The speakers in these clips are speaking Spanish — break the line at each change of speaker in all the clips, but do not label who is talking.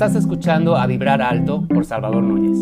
Estás escuchando a Vibrar Alto por Salvador Núñez.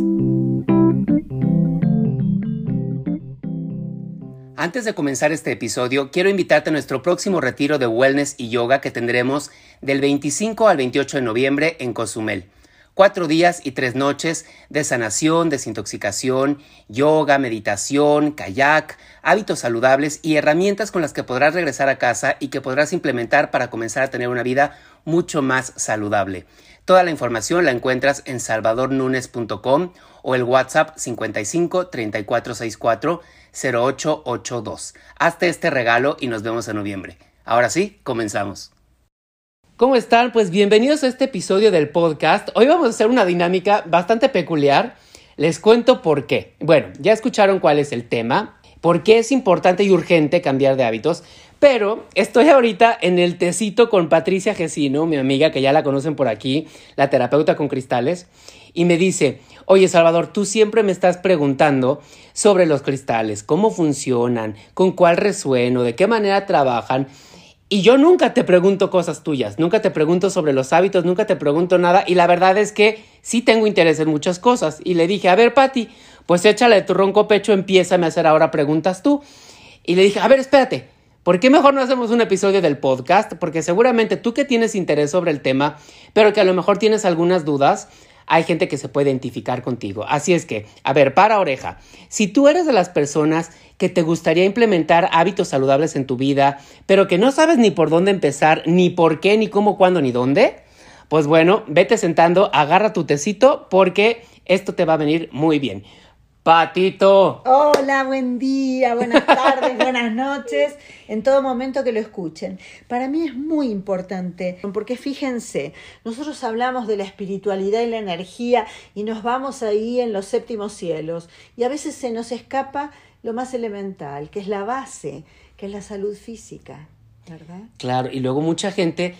Antes de comenzar este episodio, quiero invitarte a nuestro próximo retiro de wellness y yoga que tendremos del 25 al 28 de noviembre en Cozumel. Cuatro días y tres noches de sanación, desintoxicación, yoga, meditación, kayak, hábitos saludables y herramientas con las que podrás regresar a casa y que podrás implementar para comenzar a tener una vida mucho más saludable. Toda la información la encuentras en salvadornunes.com o el WhatsApp 55 3464 0882. Hazte este regalo y nos vemos en noviembre. Ahora sí, comenzamos. ¿Cómo están? Pues bienvenidos a este episodio del podcast. Hoy vamos a hacer una dinámica bastante peculiar. Les cuento por qué. Bueno, ya escucharon cuál es el tema, por qué es importante y urgente cambiar de hábitos, pero estoy ahorita en el tecito con Patricia Gesino, mi amiga que ya la conocen por aquí, la terapeuta con cristales, y me dice, oye Salvador, tú siempre me estás preguntando sobre los cristales, cómo funcionan, con cuál resueno, de qué manera trabajan. Y yo nunca te pregunto cosas tuyas, nunca te pregunto sobre los hábitos, nunca te pregunto nada. Y la verdad es que sí tengo interés en muchas cosas. Y le dije, a ver, Patti, pues échale tu ronco pecho, empieza a hacer ahora preguntas tú. Y le dije, a ver, espérate, ¿Por qué mejor no hacemos un episodio del podcast? Porque seguramente tú que tienes interés sobre el tema, pero que a lo mejor tienes algunas dudas, hay gente que se puede identificar contigo. Así es que, a ver, para oreja. Si tú eres de las personas que te gustaría implementar hábitos saludables en tu vida, pero que no sabes ni por dónde empezar, ni por qué, ni cómo, cuándo, ni dónde, pues bueno, vete sentando, agarra tu tecito porque esto te va a venir muy bien. Patito.
Hola, buen día, buenas tardes, buenas noches, en todo momento que lo escuchen. Para mí es muy importante, porque fíjense, nosotros hablamos de la espiritualidad y la energía y nos vamos ahí en los séptimos cielos y a veces se nos escapa lo más elemental, que es la base, que es la salud física, ¿verdad?
Claro, y luego mucha gente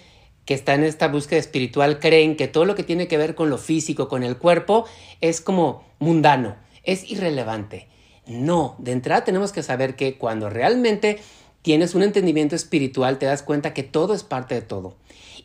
que está en esta búsqueda espiritual creen que todo lo que tiene que ver con lo físico, con el cuerpo, es como mundano es irrelevante. No, de entrada tenemos que saber que cuando realmente tienes un entendimiento espiritual te das cuenta que todo es parte de todo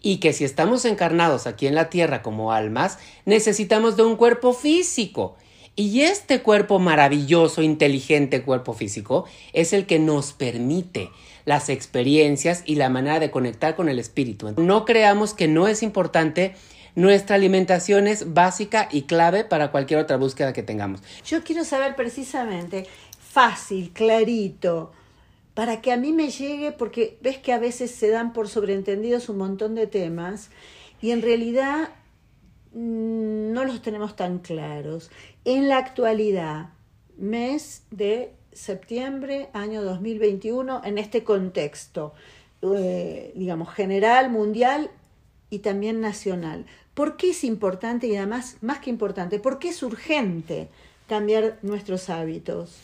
y que si estamos encarnados aquí en la tierra como almas, necesitamos de un cuerpo físico. Y este cuerpo maravilloso, inteligente cuerpo físico es el que nos permite las experiencias y la manera de conectar con el espíritu. No creamos que no es importante nuestra alimentación es básica y clave para cualquier otra búsqueda que tengamos.
Yo quiero saber precisamente, fácil, clarito, para que a mí me llegue, porque ves que a veces se dan por sobreentendidos un montón de temas y en realidad mm, no los tenemos tan claros. En la actualidad, mes de septiembre, año 2021, en este contexto, eh, digamos, general, mundial y también nacional. ¿Por qué es importante y además, más que importante, por qué es urgente cambiar nuestros hábitos?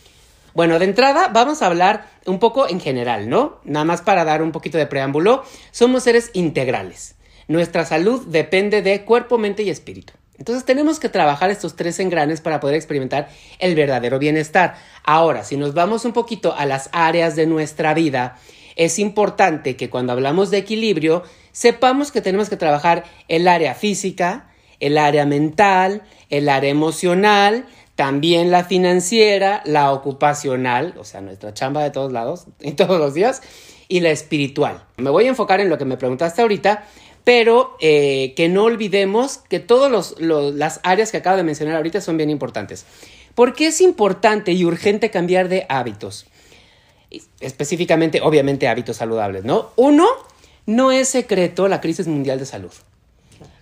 Bueno, de entrada vamos a hablar un poco en general, ¿no? Nada más para dar un poquito de preámbulo. Somos seres integrales. Nuestra salud depende de cuerpo, mente y espíritu. Entonces tenemos que trabajar estos tres engranes para poder experimentar el verdadero bienestar. Ahora, si nos vamos un poquito a las áreas de nuestra vida, es importante que cuando hablamos de equilibrio sepamos que tenemos que trabajar el área física, el área mental, el área emocional, también la financiera, la ocupacional, o sea, nuestra chamba de todos lados y todos los días, y la espiritual. Me voy a enfocar en lo que me preguntaste ahorita, pero eh, que no olvidemos que todas las áreas que acabo de mencionar ahorita son bien importantes. ¿Por qué es importante y urgente cambiar de hábitos? Específicamente, obviamente, hábitos saludables, ¿no? Uno, no es secreto la crisis mundial de salud.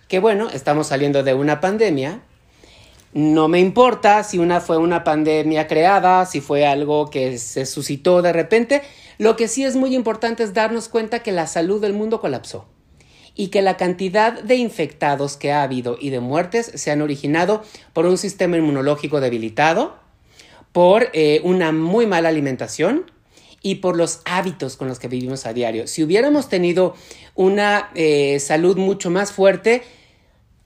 Que bueno, estamos saliendo de una pandemia. No me importa si una fue una pandemia creada, si fue algo que se suscitó de repente. Lo que sí es muy importante es darnos cuenta que la salud del mundo colapsó y que la cantidad de infectados que ha habido y de muertes se han originado por un sistema inmunológico debilitado, por eh, una muy mala alimentación, y por los hábitos con los que vivimos a diario. Si hubiéramos tenido una eh, salud mucho más fuerte,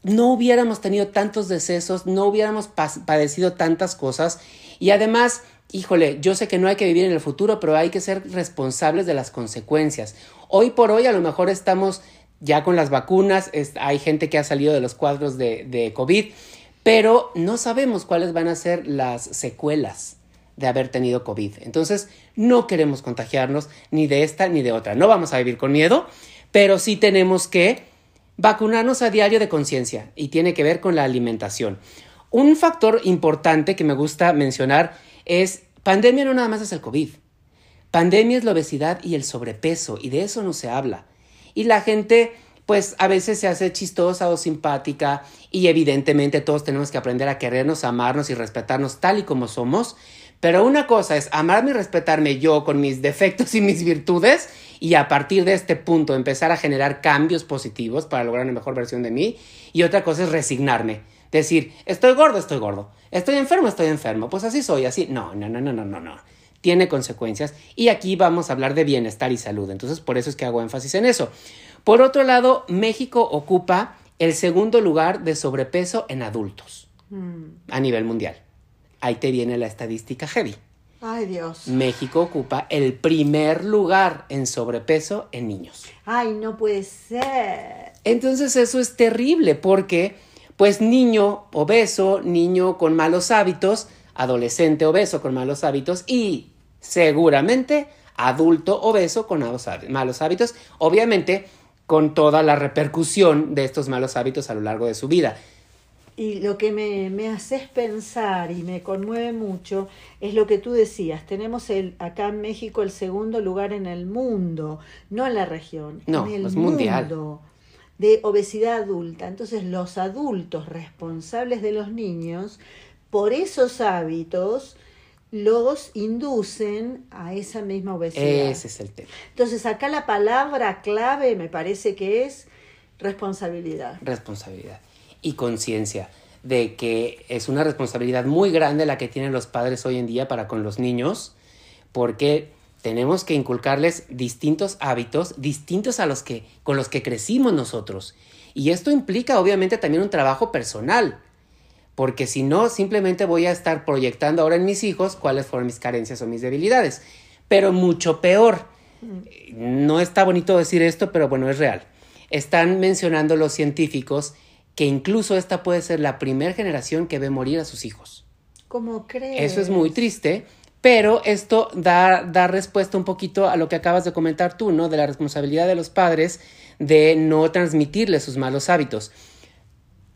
no hubiéramos tenido tantos decesos, no hubiéramos padecido tantas cosas y además, híjole, yo sé que no hay que vivir en el futuro, pero hay que ser responsables de las consecuencias. Hoy por hoy a lo mejor estamos ya con las vacunas hay gente que ha salido de los cuadros de, de COVID, pero no sabemos cuáles van a ser las secuelas de haber tenido COVID. Entonces, no queremos contagiarnos ni de esta ni de otra. No vamos a vivir con miedo, pero sí tenemos que vacunarnos a diario de conciencia y tiene que ver con la alimentación. Un factor importante que me gusta mencionar es pandemia no nada más es el COVID. Pandemia es la obesidad y el sobrepeso y de eso no se habla. Y la gente pues a veces se hace chistosa o simpática y evidentemente todos tenemos que aprender a querernos, amarnos y respetarnos tal y como somos. Pero una cosa es amarme y respetarme yo con mis defectos y mis virtudes y a partir de este punto empezar a generar cambios positivos para lograr una mejor versión de mí. Y otra cosa es resignarme. Decir, estoy gordo, estoy gordo. Estoy enfermo, estoy enfermo. Pues así soy, así. No, no, no, no, no, no, no. Tiene consecuencias. Y aquí vamos a hablar de bienestar y salud. Entonces, por eso es que hago énfasis en eso. Por otro lado, México ocupa el segundo lugar de sobrepeso en adultos mm. a nivel mundial. Ahí te viene la estadística heavy.
Ay, Dios.
México ocupa el primer lugar en sobrepeso en niños.
Ay, no puede ser.
Entonces eso es terrible porque, pues niño obeso, niño con malos hábitos, adolescente obeso con malos hábitos y seguramente adulto obeso con malos hábitos. Obviamente con toda la repercusión de estos malos hábitos a lo largo de su vida.
Y lo que me, me haces pensar y me conmueve mucho es lo que tú decías. Tenemos el, acá en México el segundo lugar en el mundo, no en la región,
no,
en el
es
mundo
mundial.
de obesidad adulta. Entonces los adultos responsables de los niños, por esos hábitos, los inducen a esa misma obesidad.
Ese es el tema.
Entonces acá la palabra clave me parece que es responsabilidad.
Responsabilidad y conciencia de que es una responsabilidad muy grande la que tienen los padres hoy en día para con los niños, porque tenemos que inculcarles distintos hábitos, distintos a los que con los que crecimos nosotros. Y esto implica obviamente también un trabajo personal porque si no, simplemente voy a estar proyectando ahora en mis hijos cuáles fueron mis carencias o mis debilidades. Pero mucho peor. No está bonito decir esto, pero bueno, es real. Están mencionando los científicos que incluso esta puede ser la primera generación que ve morir a sus hijos.
¿Cómo crees?
Eso es muy triste, pero esto da, da respuesta un poquito a lo que acabas de comentar tú, ¿no? De la responsabilidad de los padres de no transmitirle sus malos hábitos.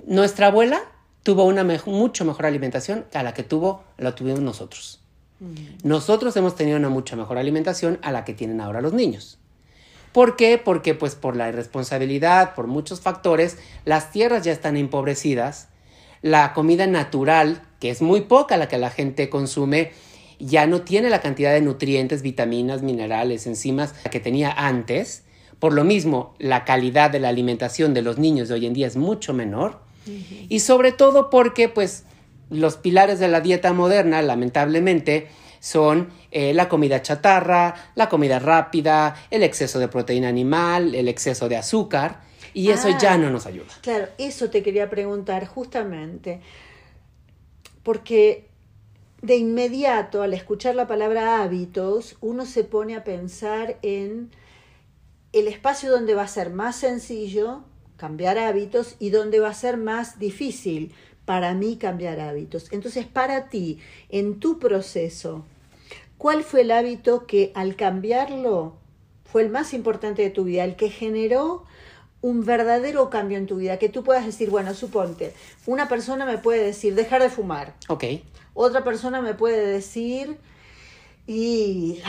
Nuestra abuela tuvo una mucho mejor alimentación a la que tuvo, la tuvimos nosotros. Mm. Nosotros hemos tenido una mucha mejor alimentación a la que tienen ahora los niños. ¿Por qué? Porque pues por la irresponsabilidad, por muchos factores, las tierras ya están empobrecidas, la comida natural, que es muy poca la que la gente consume, ya no tiene la cantidad de nutrientes, vitaminas, minerales, enzimas que tenía antes. Por lo mismo, la calidad de la alimentación de los niños de hoy en día es mucho menor y sobre todo porque, pues, los pilares de la dieta moderna, lamentablemente, son eh, la comida chatarra, la comida rápida, el exceso de proteína animal, el exceso de azúcar, y eso ya ah, no nos ayuda.
Claro, eso te quería preguntar justamente, porque de inmediato, al escuchar la palabra hábitos, uno se pone a pensar en el espacio donde va a ser más sencillo cambiar hábitos y donde va a ser más difícil para mí cambiar hábitos. Entonces, para ti, en tu proceso, ¿cuál fue el hábito que al cambiarlo fue el más importante de tu vida, el que generó un verdadero cambio en tu vida? Que tú puedas decir, bueno, suponte, una persona me puede decir dejar de fumar.
Ok.
Otra persona me puede decir y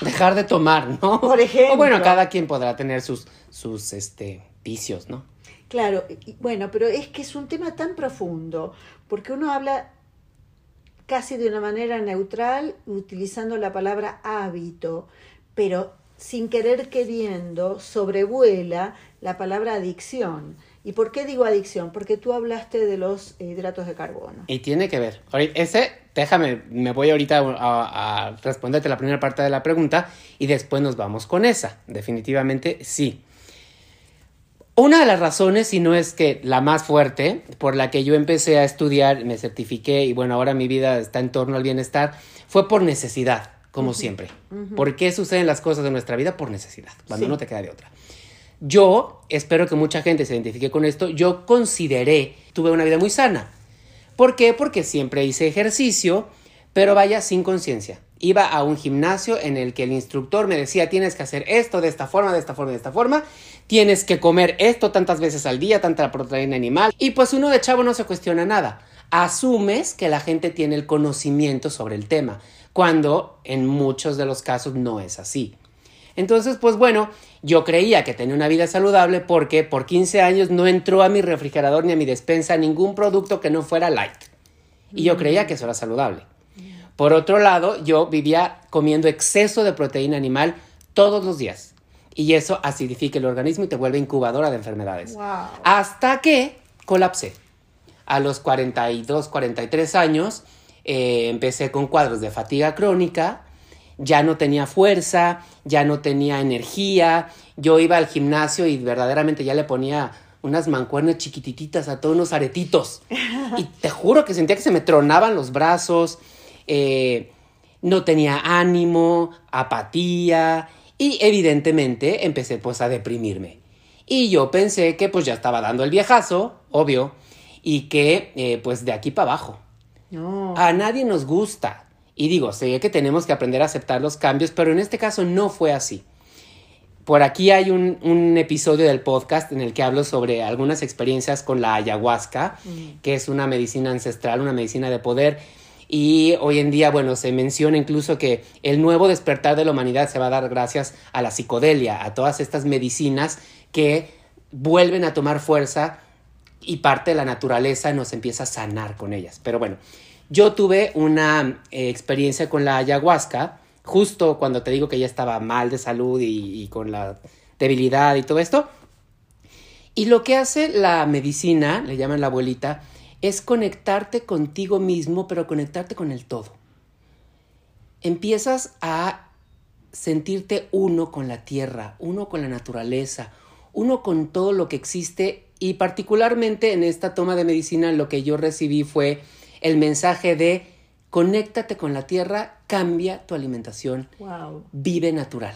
dejar de tomar, ¿no?
Por ejemplo. O
bueno, cada quien podrá tener sus sus este vicios, ¿no?
Claro, bueno, pero es que es un tema tan profundo, porque uno habla casi de una manera neutral utilizando la palabra hábito, pero sin querer queriendo sobrevuela la palabra adicción. ¿Y por qué digo adicción? Porque tú hablaste de los hidratos de carbono.
Y tiene que ver. Ese, déjame, me voy ahorita a, a responderte la primera parte de la pregunta y después nos vamos con esa. Definitivamente sí. Una de las razones, si no es que la más fuerte, por la que yo empecé a estudiar, me certifiqué y bueno, ahora mi vida está en torno al bienestar, fue por necesidad, como siempre. ¿Por qué suceden las cosas en nuestra vida? Por necesidad, cuando no te queda de otra. Yo, espero que mucha gente se identifique con esto, yo consideré, tuve una vida muy sana. ¿Por qué? Porque siempre hice ejercicio, pero vaya sin conciencia. Iba a un gimnasio en el que el instructor me decía, tienes que hacer esto de esta forma, de esta forma, de esta forma, tienes que comer esto tantas veces al día, tanta proteína animal. Y pues uno de chavo no se cuestiona nada. Asumes que la gente tiene el conocimiento sobre el tema, cuando en muchos de los casos no es así. Entonces, pues bueno, yo creía que tenía una vida saludable porque por 15 años no entró a mi refrigerador ni a mi despensa ningún producto que no fuera light. Y yo creía que eso era saludable. Por otro lado, yo vivía comiendo exceso de proteína animal todos los días. Y eso acidifica el organismo y te vuelve incubadora de enfermedades. Hasta que colapsé. A los 42, 43 años eh, empecé con cuadros de fatiga crónica, ya no tenía fuerza, ya no tenía energía. Yo iba al gimnasio y verdaderamente ya le ponía unas mancuernas chiquititas a todos unos aretitos. Y te juro que sentía que se me tronaban los brazos, eh, no tenía ánimo, apatía y evidentemente empecé pues a deprimirme. Y yo pensé que pues ya estaba dando el viejazo, obvio, y que eh, pues de aquí para abajo. No. A nadie nos gusta. Y digo, sé que tenemos que aprender a aceptar los cambios, pero en este caso no fue así. Por aquí hay un, episodio del podcast en el que hablo sobre algunas experiencias con la ayahuasca, mm. que es una medicina ancestral, una medicina de poder. Y hoy en día, bueno, se menciona incluso que el nuevo despertar de la humanidad se va a dar gracias a la psicodelia, a todas estas medicinas que vuelven a tomar fuerza y parte de la naturaleza nos empieza a sanar con ellas. Pero bueno, yo tuve una eh, experiencia con la ayahuasca, justo cuando te digo que ya estaba mal de salud y, y con la debilidad y todo esto. Y lo que hace la medicina, le llaman la abuelita, es conectarte contigo mismo, pero conectarte con el todo. Empiezas a sentirte uno con la tierra, uno con la naturaleza, uno con todo lo que existe y particularmente en esta toma de medicina lo que yo recibí fue el mensaje de conéctate con la tierra, cambia tu alimentación, vive natural.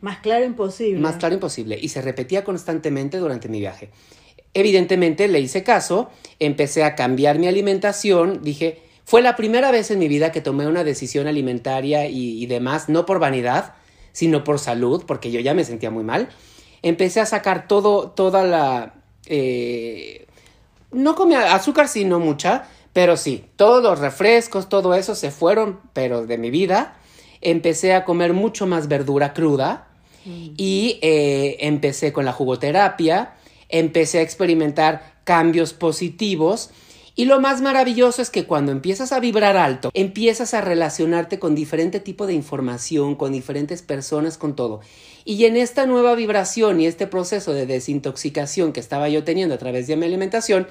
Más claro imposible.
Más claro imposible. Y se repetía constantemente durante mi viaje. Evidentemente le hice caso, empecé a cambiar mi alimentación, dije, fue la primera vez en mi vida que tomé una decisión alimentaria y, demás, no por vanidad, sino por salud, porque yo ya me sentía muy mal. Empecé a sacar todo, toda la... Eh, no comía azúcar, sino mucha, pero sí, todos los refrescos, todo eso se fueron, pero de mi vida. Empecé a comer mucho más verdura cruda y eh, empecé con la jugoterapia, empecé a experimentar cambios positivos. Y lo más maravilloso es que cuando empiezas a vibrar alto, empiezas a relacionarte con diferente tipo de información, con diferentes personas, con todo. Y en esta nueva vibración y este proceso de desintoxicación que estaba yo teniendo a través de mi alimentación,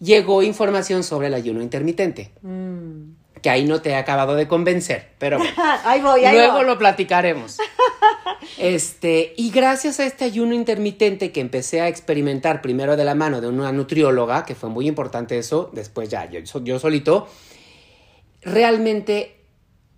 llegó información sobre el ayuno intermitente. Mm. Que ahí no te he acabado de convencer, pero
ahí voy, ahí
luego lo platicaremos. este, y gracias a este ayuno intermitente que empecé a experimentar primero de la mano de una nutrióloga, que fue muy importante eso, después ya yo, yo solito, realmente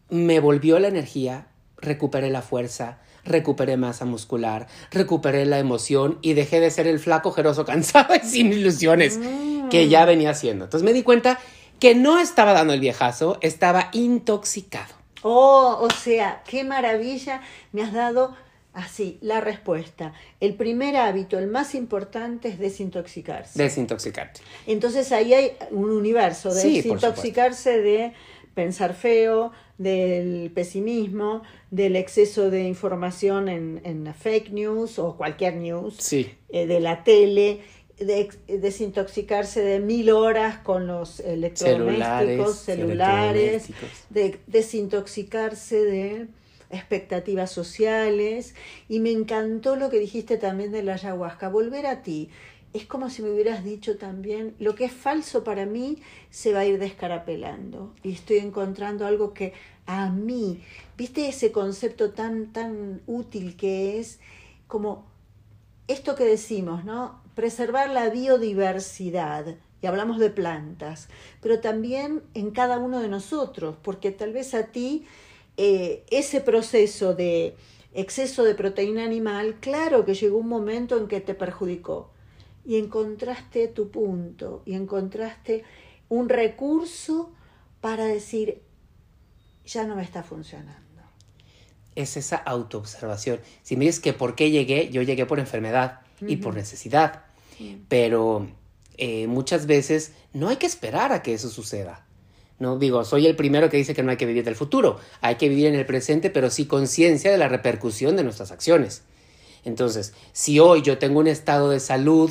me volvió la energía, recuperé la fuerza, recuperé masa muscular, recuperé la emoción y dejé de ser el flaco, jeroso, cansado y sin ilusiones. Mm que ya venía haciendo. Entonces me di cuenta que no estaba dando el viejazo, estaba intoxicado.
Oh, o sea, qué maravilla, me has dado así la respuesta. El primer hábito, el más importante es desintoxicarse.
Desintoxicarte.
Entonces ahí hay un universo de desintoxicarse de pensar feo, del pesimismo, del exceso de información en, en fake news o cualquier news,
sí.
Eh, de la tele de, desintoxicarse de mil horas con los electrodomésticos, celulares, de desintoxicarse de expectativas sociales. Y me encantó lo que dijiste también de la ayahuasca, volver a ti. Es como si me hubieras dicho también, lo que es falso para mí se va a ir descarapelando y estoy encontrando algo que a mí, viste ese concepto tan, tan útil que es como esto que decimos, ¿no? Preservar la biodiversidad, y hablamos de plantas, pero también en cada uno de nosotros, porque tal vez a ti eh, ese proceso de exceso de proteína animal, claro que llegó un momento en que te perjudicó. Y encontraste tu punto, y encontraste un recurso para decir, ya no me está funcionando.
Es esa autoobservación. Si me dices que por qué llegué, yo llegué por enfermedad y por necesidad. Pero eh, muchas veces no hay que esperar a que eso suceda. No digo, soy el primero que dice que no hay que vivir del futuro, hay que vivir en el presente, pero sí conciencia de la repercusión de nuestras acciones. Entonces, si hoy yo tengo un estado de salud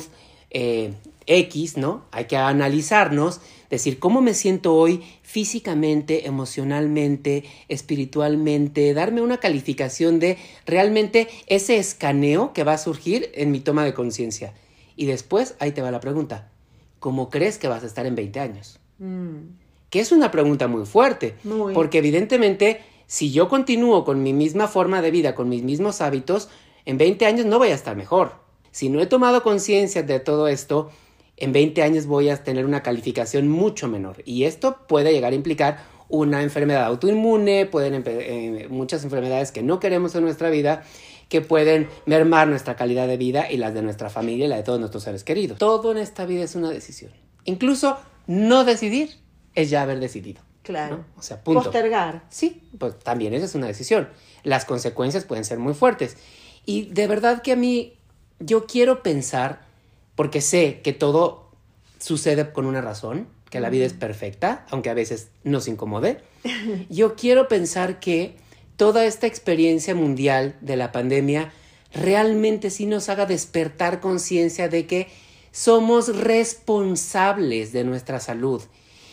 eh, X, ¿no? Hay que analizarnos, decir cómo me siento hoy físicamente, emocionalmente, espiritualmente, darme una calificación de realmente ese escaneo que va a surgir en mi toma de conciencia. Y después, ahí te va la pregunta, ¿cómo crees que vas a estar en 20 años? Mm que es una pregunta muy fuerte, porque evidentemente si yo continúo con mi misma forma de vida, con mis mismos hábitos, en 20 años no voy a estar mejor. Si no he tomado conciencia de todo esto, en 20 años voy a tener una calificación mucho menor. Y esto puede llegar a implicar una enfermedad autoinmune, pueden eh, muchas enfermedades que no queremos en nuestra vida, que pueden mermar nuestra calidad de vida y las de nuestra familia y la de todos nuestros seres queridos. Todo en esta vida es una decisión. Incluso no decidir es ya haber decidido.
Claro.
O sea, punto.
Postergar.
Sí, pues también esa es una decisión. Las consecuencias pueden ser muy fuertes. Y de verdad que a mí, yo quiero pensar, porque sé que todo sucede con una razón, que la vida es perfecta, aunque a veces nos incomode. Yo quiero pensar que toda esta experiencia mundial de la pandemia realmente sí nos haga despertar conciencia de que somos responsables de nuestra salud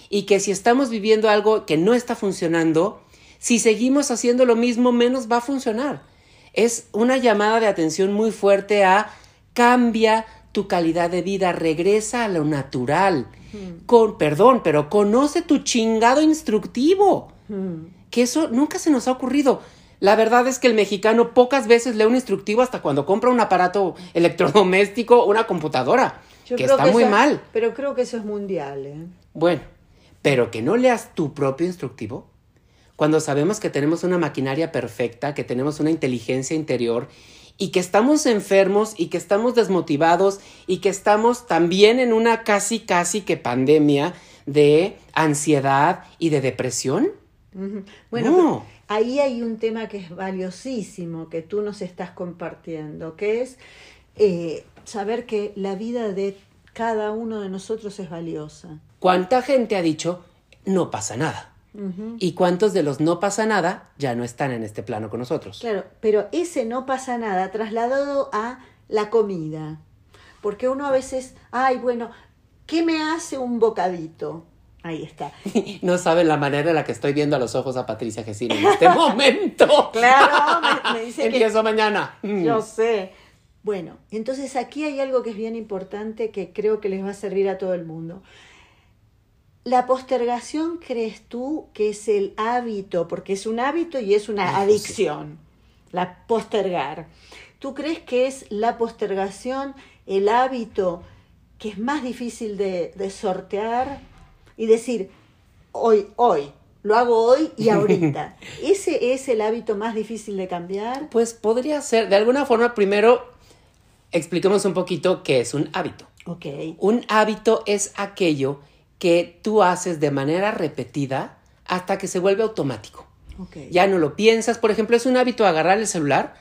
y que si estamos viviendo algo que no está funcionando, si seguimos haciendo lo mismo, menos va a funcionar. Es una llamada de atención muy fuerte a cambia tu calidad de vida, regresa a lo natural. Hmm. Con, perdón, pero conoce tu chingado instructivo. Hmm. Que eso nunca se nos ha ocurrido. La verdad es que el mexicano pocas veces lee un instructivo hasta cuando compra un aparato electrodoméstico o una computadora. que está muy mal.
Pero creo que eso es mundial. ¿eh?
Bueno, pero que no leas tu propio instructivo, cuando sabemos que tenemos una maquinaria perfecta, que tenemos una inteligencia interior y que estamos enfermos y que estamos desmotivados y que estamos también en una casi, casi que pandemia de ansiedad y de depresión.
Bueno, ahí hay un tema que es valiosísimo que tú nos estás compartiendo, que es eh, saber que la vida de cada uno de nosotros es valiosa.
¿Cuánta gente ha dicho no pasa nada? ¿Y cuántos de los no pasa nada ya no están en este plano con nosotros?
Claro, pero ese no pasa nada trasladado a la comida. Porque uno a veces, ay, bueno, ¿qué me hace un bocadito? Ahí está.
No saben la manera en la que estoy viendo a los ojos a Patricia Gesina en este momento.
claro, me, dice
Empiezo mañana.
Yo sé. Bueno, entonces aquí hay algo que es bien importante que creo que les va a servir a todo el mundo. ¿La postergación crees tú que es el hábito, porque es un hábito y es una adicción, la postergar? ¿Tú crees que es la postergación el hábito que es más difícil de, de sortear y decir, hoy, hoy, lo hago hoy y ahorita? ¿Ese es el hábito más difícil de cambiar?
Pues podría ser, de alguna forma, primero expliquemos un poquito qué es un hábito.
Okay.
Un hábito es aquello que tú haces de manera repetida hasta que se vuelve automático.
Okay.
Ya no lo piensas. Por ejemplo, es un hábito agarrar el celular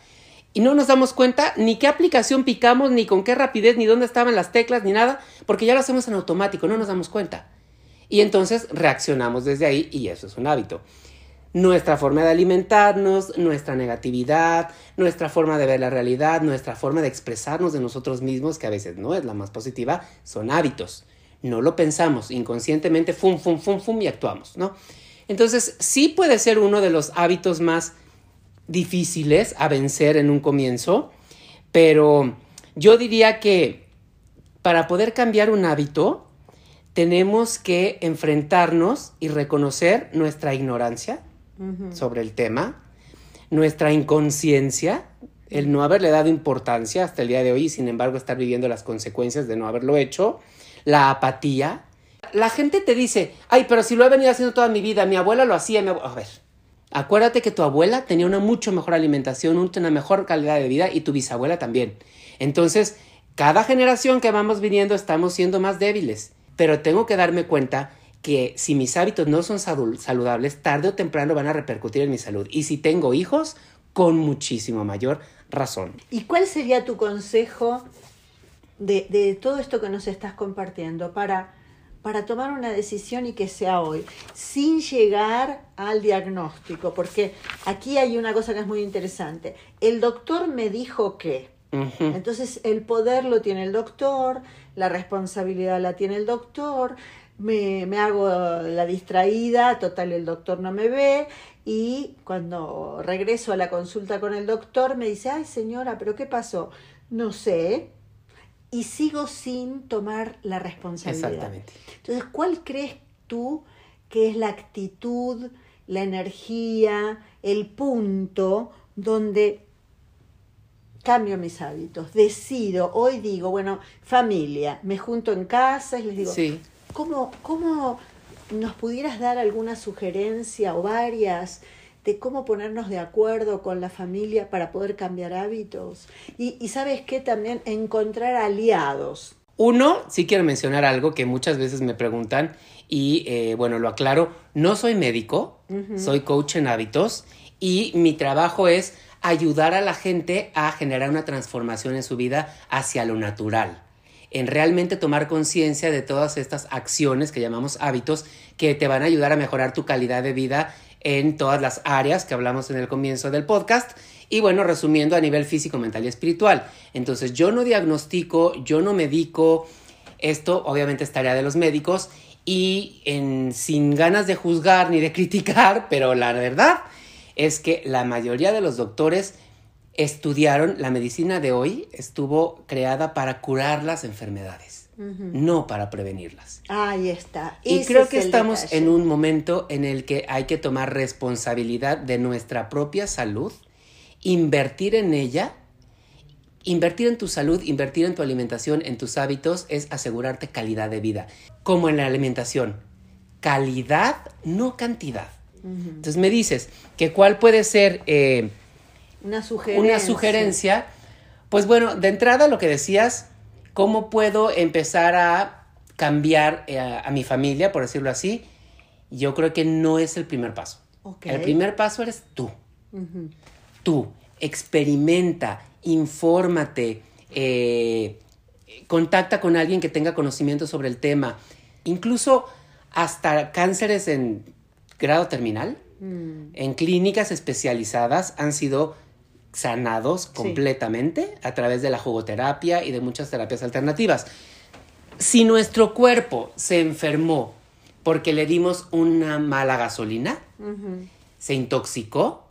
y no nos damos cuenta ni qué aplicación picamos, ni con qué rapidez, ni dónde estaban las teclas, ni nada, porque ya lo hacemos en automático, no nos damos cuenta. Y entonces reaccionamos desde ahí y eso es un hábito nuestra forma de alimentarnos, nuestra negatividad, nuestra forma de ver la realidad, nuestra forma de expresarnos de nosotros mismos, que a veces no es la más positiva, son hábitos. No lo pensamos, inconscientemente, fum, fum, fum, fum, y actuamos, ¿no? Entonces, sí puede ser uno de los hábitos más difíciles a vencer en un comienzo, pero yo diría que para poder cambiar un hábito, tenemos que enfrentarnos y reconocer nuestra ignorancia, sobre el tema, nuestra inconsciencia, el no haberle dado importancia hasta el día de hoy y sin embargo estar viviendo las consecuencias de no haberlo hecho, la apatía. La gente te dice, ay, pero si lo he venido haciendo toda mi vida, mi abuela lo hacía, A ver, Acuérdate que tu abuela tenía una mucho mejor alimentación, una mejor calidad de vida y tu bisabuela también. Entonces, cada generación que vamos viniendo estamos siendo más débiles. Pero tengo que darme cuenta que si mis hábitos no son saludables, tarde o temprano van a repercutir en mi salud. Y si tengo hijos, con muchísimo mayor razón.
¿Y cuál sería tu consejo de, de todo esto que nos estás compartiendo para para tomar una decisión y que sea hoy, sin llegar al diagnóstico, porque aquí hay una cosa que es muy interesante. El doctor me dijo que, entonces el poder lo tiene el doctor, la responsabilidad la tiene el doctor, me, me, hago la distraída, total el doctor no me ve y cuando regreso a la consulta con el doctor me dice, ay señora, pero ¿qué pasó? No sé, y sigo sin tomar la responsabilidad. Exactamente. Entonces, ¿cuál crees tú que es la actitud, la energía, el punto donde cambio mis hábitos, decido, hoy digo, bueno, familia, me junto en casa y les digo, sí. ¿cómo, ¿cómo nos pudieras dar alguna sugerencia o varias de cómo ponernos de acuerdo con la familia para poder cambiar hábitos. Y, sabes qué, también encontrar aliados.
Uno, sí quiero mencionar algo que muchas veces me preguntan y eh, bueno, lo aclaro, no soy médico, soy coach en hábitos y mi trabajo es ayudar a la gente a generar una transformación en su vida hacia lo natural en realmente tomar conciencia de todas estas acciones que llamamos hábitos que te van a ayudar a mejorar tu calidad de vida en todas las áreas que hablamos en el comienzo del podcast. Y bueno, resumiendo a nivel físico, mental y espiritual. Entonces yo no diagnostico, yo no medico, esto obviamente es tarea de los médicos y sin ganas de juzgar ni de criticar, pero la verdad es que la mayoría de los doctores estudiaron, la medicina de hoy estuvo creada para curar las enfermedades no para prevenirlas.
Ahí está.
Y creo que estamos en un momento en el que hay que tomar responsabilidad de nuestra propia salud, invertir en ella. Invertir en tu salud, invertir en tu alimentación, en tus hábitos, es asegurarte calidad de vida. Como en la alimentación. Calidad, no cantidad. Entonces me dices que cuál puede ser
eh, una, sugerencia.
una sugerencia. Pues bueno, de entrada lo que decías, ¿Cómo puedo empezar a cambiar eh, a, mi familia, por decirlo así? Yo creo que no es el primer paso. El primer paso eres tú. Tú. Experimenta, infórmate, eh, contacta con alguien que tenga conocimiento sobre el tema. Incluso hasta cánceres en grado terminal, mm. en clínicas especializadas han sido sanados completamente a través de la jugoterapia y de muchas terapias alternativas. Si nuestro cuerpo se enfermó porque le dimos una mala gasolina, se intoxicó,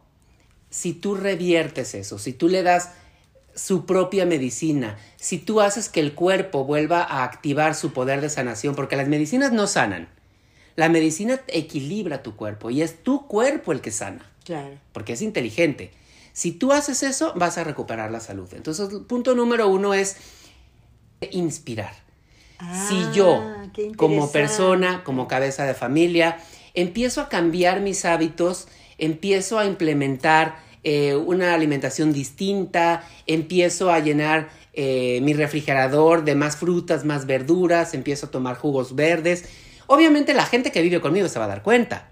si tú reviertes eso, si tú le das su propia medicina, si tú haces que el cuerpo vuelva a activar su poder de sanación, porque las medicinas no sanan, la medicina equilibra tu cuerpo y es tu cuerpo el que sana. Claro. Porque es inteligente. Si tú haces eso, vas a recuperar la salud. Entonces, el punto número uno es inspirar. si ah, yo, como persona, como cabeza de familia, empiezo a cambiar mis hábitos, empiezo a implementar eh, una alimentación distinta, empiezo a llenar eh, mi refrigerador de más frutas, más verduras, empiezo a tomar jugos verdes, obviamente la gente que vive conmigo se va a dar cuenta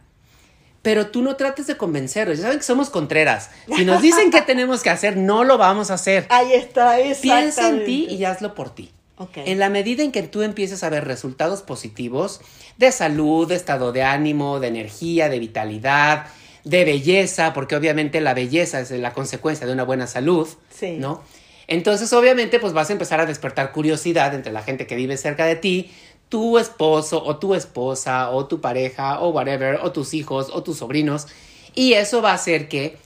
pero tú no trates de convencerlos. Ya saben que somos contreras. Si nos dicen qué tenemos que hacer, no lo vamos a hacer.
Ahí está,
Piensa en ti y hazlo por ti. En la medida en que tú empieces a ver resultados positivos de salud, de estado de ánimo, de energía, de vitalidad, de belleza, porque obviamente la belleza es la consecuencia de una buena salud, sí. ¿no? Entonces, obviamente, pues vas a empezar a despertar curiosidad entre la gente que vive cerca de ti tu esposo o tu esposa o tu pareja o whatever o tus hijos o tus sobrinos y eso va a hacer que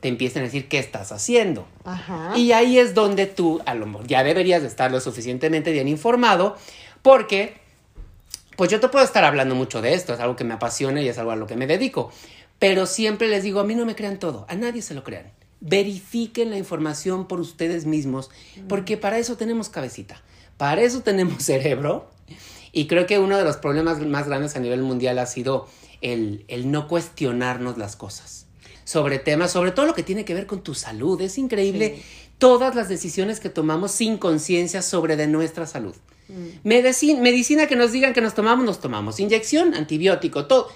te empiecen a decir qué estás haciendo. Y ahí es donde tú a lo mejor ya deberías de estar lo suficientemente bien informado porque pues yo te puedo estar hablando mucho de esto, es algo que me apasiona y es algo a lo que me dedico, pero siempre les digo, a mí no me crean todo, a nadie se lo crean. Verifiquen la información por ustedes mismos, porque para eso tenemos cabecita, para eso tenemos cerebro y creo que uno de los problemas más grandes a nivel mundial ha sido el, el no cuestionarnos las cosas. Sobre temas, sobre todo lo que tiene que ver con tu salud. Es increíble todas las decisiones que tomamos sin conciencia sobre de nuestra salud. Mm. Medicina, medicina que nos digan que nos tomamos, nos tomamos. Inyección, antibiótico, todo.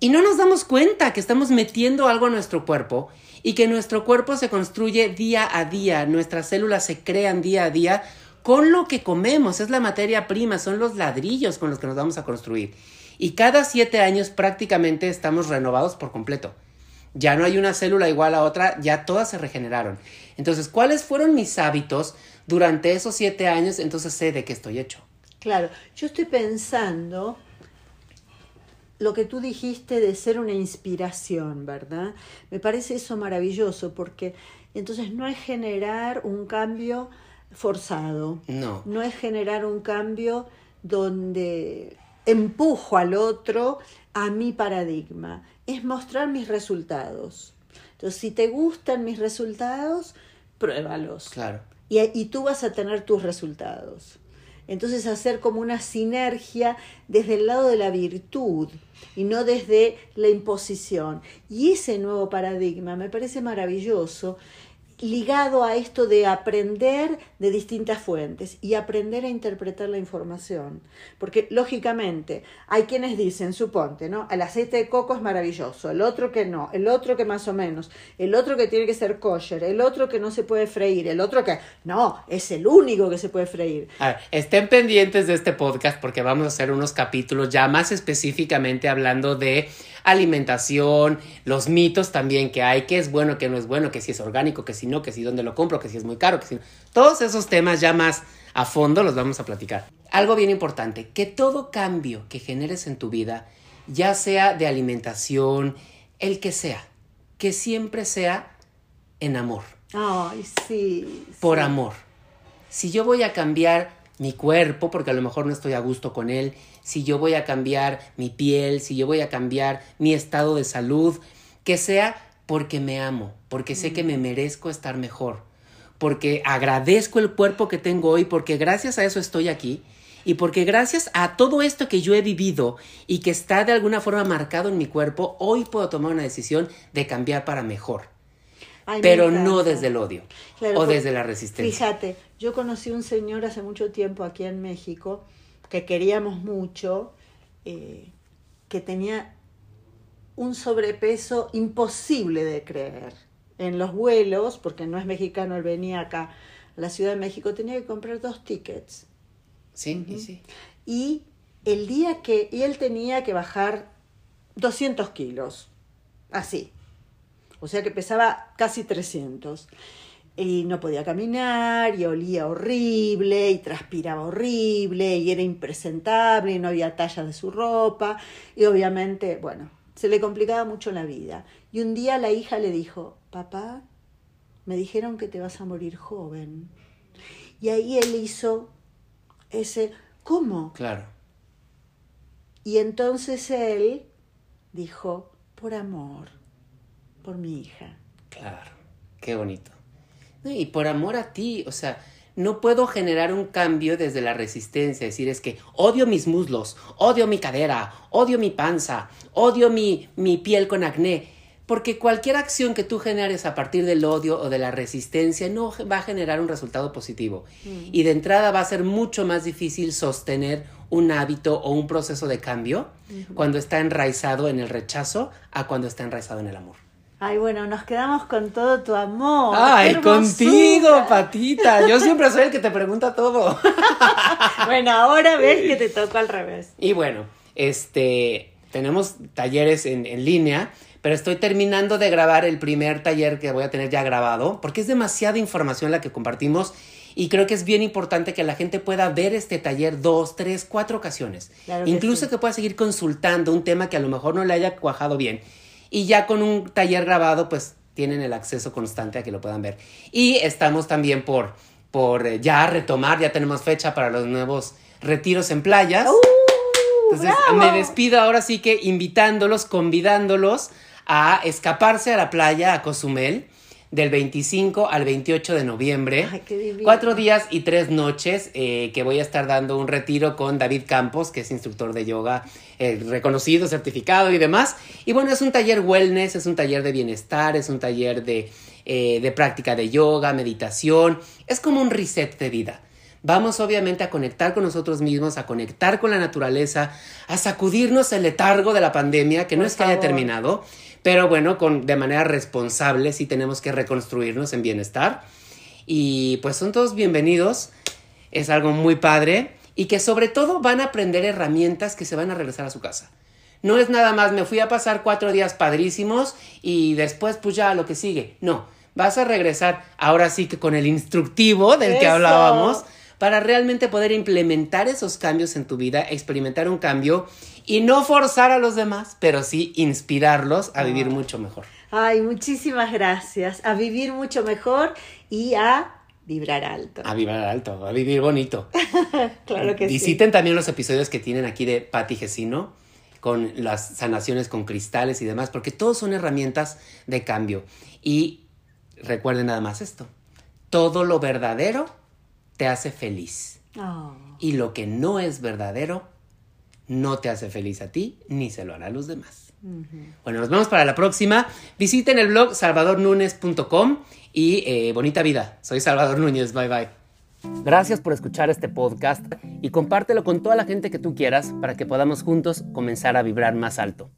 Y no nos damos cuenta que estamos metiendo algo a nuestro cuerpo y que nuestro cuerpo se construye día a día, nuestras células se crean día a día con lo que comemos, es la materia prima, son los ladrillos con los que nos vamos a construir. Y cada siete años prácticamente estamos renovados por completo. Ya no hay una célula igual a otra, ya todas se regeneraron. Entonces, ¿cuáles fueron mis hábitos durante esos siete años? Entonces sé de qué estoy hecho.
Claro, yo estoy pensando lo que tú dijiste de ser una inspiración, ¿verdad? Me parece eso maravilloso porque entonces no es generar un cambio forzado.
No.
No es generar un cambio donde empujo al otro a mi paradigma. Es mostrar mis resultados. Entonces, si te gustan mis resultados, pruébalos.
Claro.
Y, y tú vas a tener tus resultados. Entonces hacer como una sinergia desde el lado de la virtud y no desde la imposición. Y ese nuevo paradigma me parece maravilloso ligado a esto de aprender de distintas fuentes y aprender a interpretar la información. Porque lógicamente hay quienes dicen, suponte, ¿no? El aceite de coco es maravilloso, el otro que no, el otro que más o menos, el otro que tiene que ser kosher, el otro que no se puede freír, el otro que no, es el único que se puede freír.
A ver, estén pendientes de este podcast porque vamos a hacer unos capítulos ya más específicamente hablando de alimentación, los mitos también que hay, que es bueno, que no es bueno, que si es orgánico, que si no, que si dónde lo compro, que si es muy caro, que si no. Todos esos temas ya más a fondo los vamos a platicar. Algo bien importante, que todo cambio que generes en tu vida, ya sea de alimentación, el que sea, que siempre sea en amor.
Ay, sí.
Por amor. Si yo voy a cambiar mi cuerpo, porque a lo mejor no estoy a gusto con él, si yo voy a cambiar mi piel, si yo voy a cambiar mi estado de salud, que sea porque me amo, porque sé que me merezco estar mejor, porque agradezco el cuerpo que tengo hoy, porque gracias a eso estoy aquí y porque gracias a todo esto que yo he vivido y que está de alguna forma marcado en mi cuerpo, hoy puedo tomar una decisión de cambiar para mejor. pero no desde el odio o desde la resistencia.
Fíjate, yo conocí un señor hace mucho tiempo aquí en México que queríamos mucho, eh, que tenía un sobrepeso imposible de creer. En los vuelos, porque no es mexicano, él venía acá a la Ciudad de México, tenía que comprar dos tickets.
Sí, y sí.
Y el día que, y él tenía que bajar 200 kilos, así. O sea que pesaba casi 300 y no podía caminar y olía horrible y transpiraba horrible y era impresentable y no había tallas de su ropa y obviamente, bueno, se le complicaba mucho la vida. Y un día la hija le dijo, papá, me dijeron que te vas a morir joven. Y ahí él hizo ese, ¿cómo?
Claro.
Y entonces él dijo, por amor, por mi hija.
Claro, qué bonito. Y por amor a ti, o sea, no puedo generar un cambio desde la resistencia, decir es que odio mis muslos, odio mi cadera, odio mi panza, odio mi, mi piel con acné, porque cualquier acción que tú generes a partir del odio o de la resistencia no va a generar un resultado positivo. Mm. Y de entrada va a ser mucho más difícil sostener un hábito o un proceso de cambio cuando está enraizado en el rechazo a cuando está enraizado en el amor.
Ay, bueno, nos quedamos con todo tu amor.
Ay, contigo, patita. Yo siempre soy el que te pregunta todo.
bueno, ahora ves que te toco al revés.
Y bueno, este, tenemos talleres en, en línea, pero estoy terminando de grabar el primer taller que voy a tener ya grabado, porque es demasiada información la que compartimos y creo que es bien importante que la gente pueda ver este taller dos, tres, cuatro ocasiones. Incluso que pueda seguir consultando un tema que a lo mejor no le haya cuajado bien y ya con un taller grabado pues tienen el acceso constante a que lo puedan ver. Y estamos también por, por eh, ya retomar, ya tenemos fecha para los nuevos retiros en playas.
¡Uh!
Entonces me despido ahora sí que invitándolos, convidándolos a escaparse a la playa, a Cozumel, del 25 al 28 de noviembre.
Ay, qué.
Cuatro días y tres noches eh, que voy a estar dando un retiro con David Campos, que es instructor de yoga eh, reconocido, certificado y demás. Y bueno, es un taller wellness, es un taller de bienestar, es un taller de, eh, de práctica de yoga, meditación. Es como un reset de vida. Vamos obviamente a conectar con nosotros mismos, a conectar con la naturaleza, a sacudirnos el letargo de la pandemia, que no es que haya terminado, pero bueno, con, de manera responsable sí tenemos que reconstruirnos en bienestar. Y pues son todos bienvenidos, es algo muy padre y que sobre todo van a aprender herramientas que se van a regresar a su casa. No es nada más, me fui a pasar cuatro días padrísimos y después pues ya lo que sigue. No, vas a regresar ahora sí que con el instructivo del que hablábamos para realmente poder implementar esos cambios en tu vida, experimentar un cambio y no forzar a los demás, pero sí inspirarlos a vivir mucho mejor.
Ay, muchísimas gracias. A vivir mucho mejor y a vibrar alto.
A vibrar alto, a vivir bonito.
Claro que sí.
Visiten también los episodios que tienen aquí de Patti Gesino con las sanaciones con cristales y demás, porque todos son herramientas de cambio. Y recuerden nada más esto, todo lo verdadero te hace feliz.
Oh.
Y lo que no es verdadero no te hace feliz a ti ni se lo hará a los demás. Bueno, nos vemos para la próxima. Visiten el blog salvadornunes.com y eh, bonita vida. Soy Salvador Núñez. Bye bye. Gracias por escuchar este podcast y compártelo con toda la gente que tú quieras para que podamos juntos comenzar a vibrar más alto.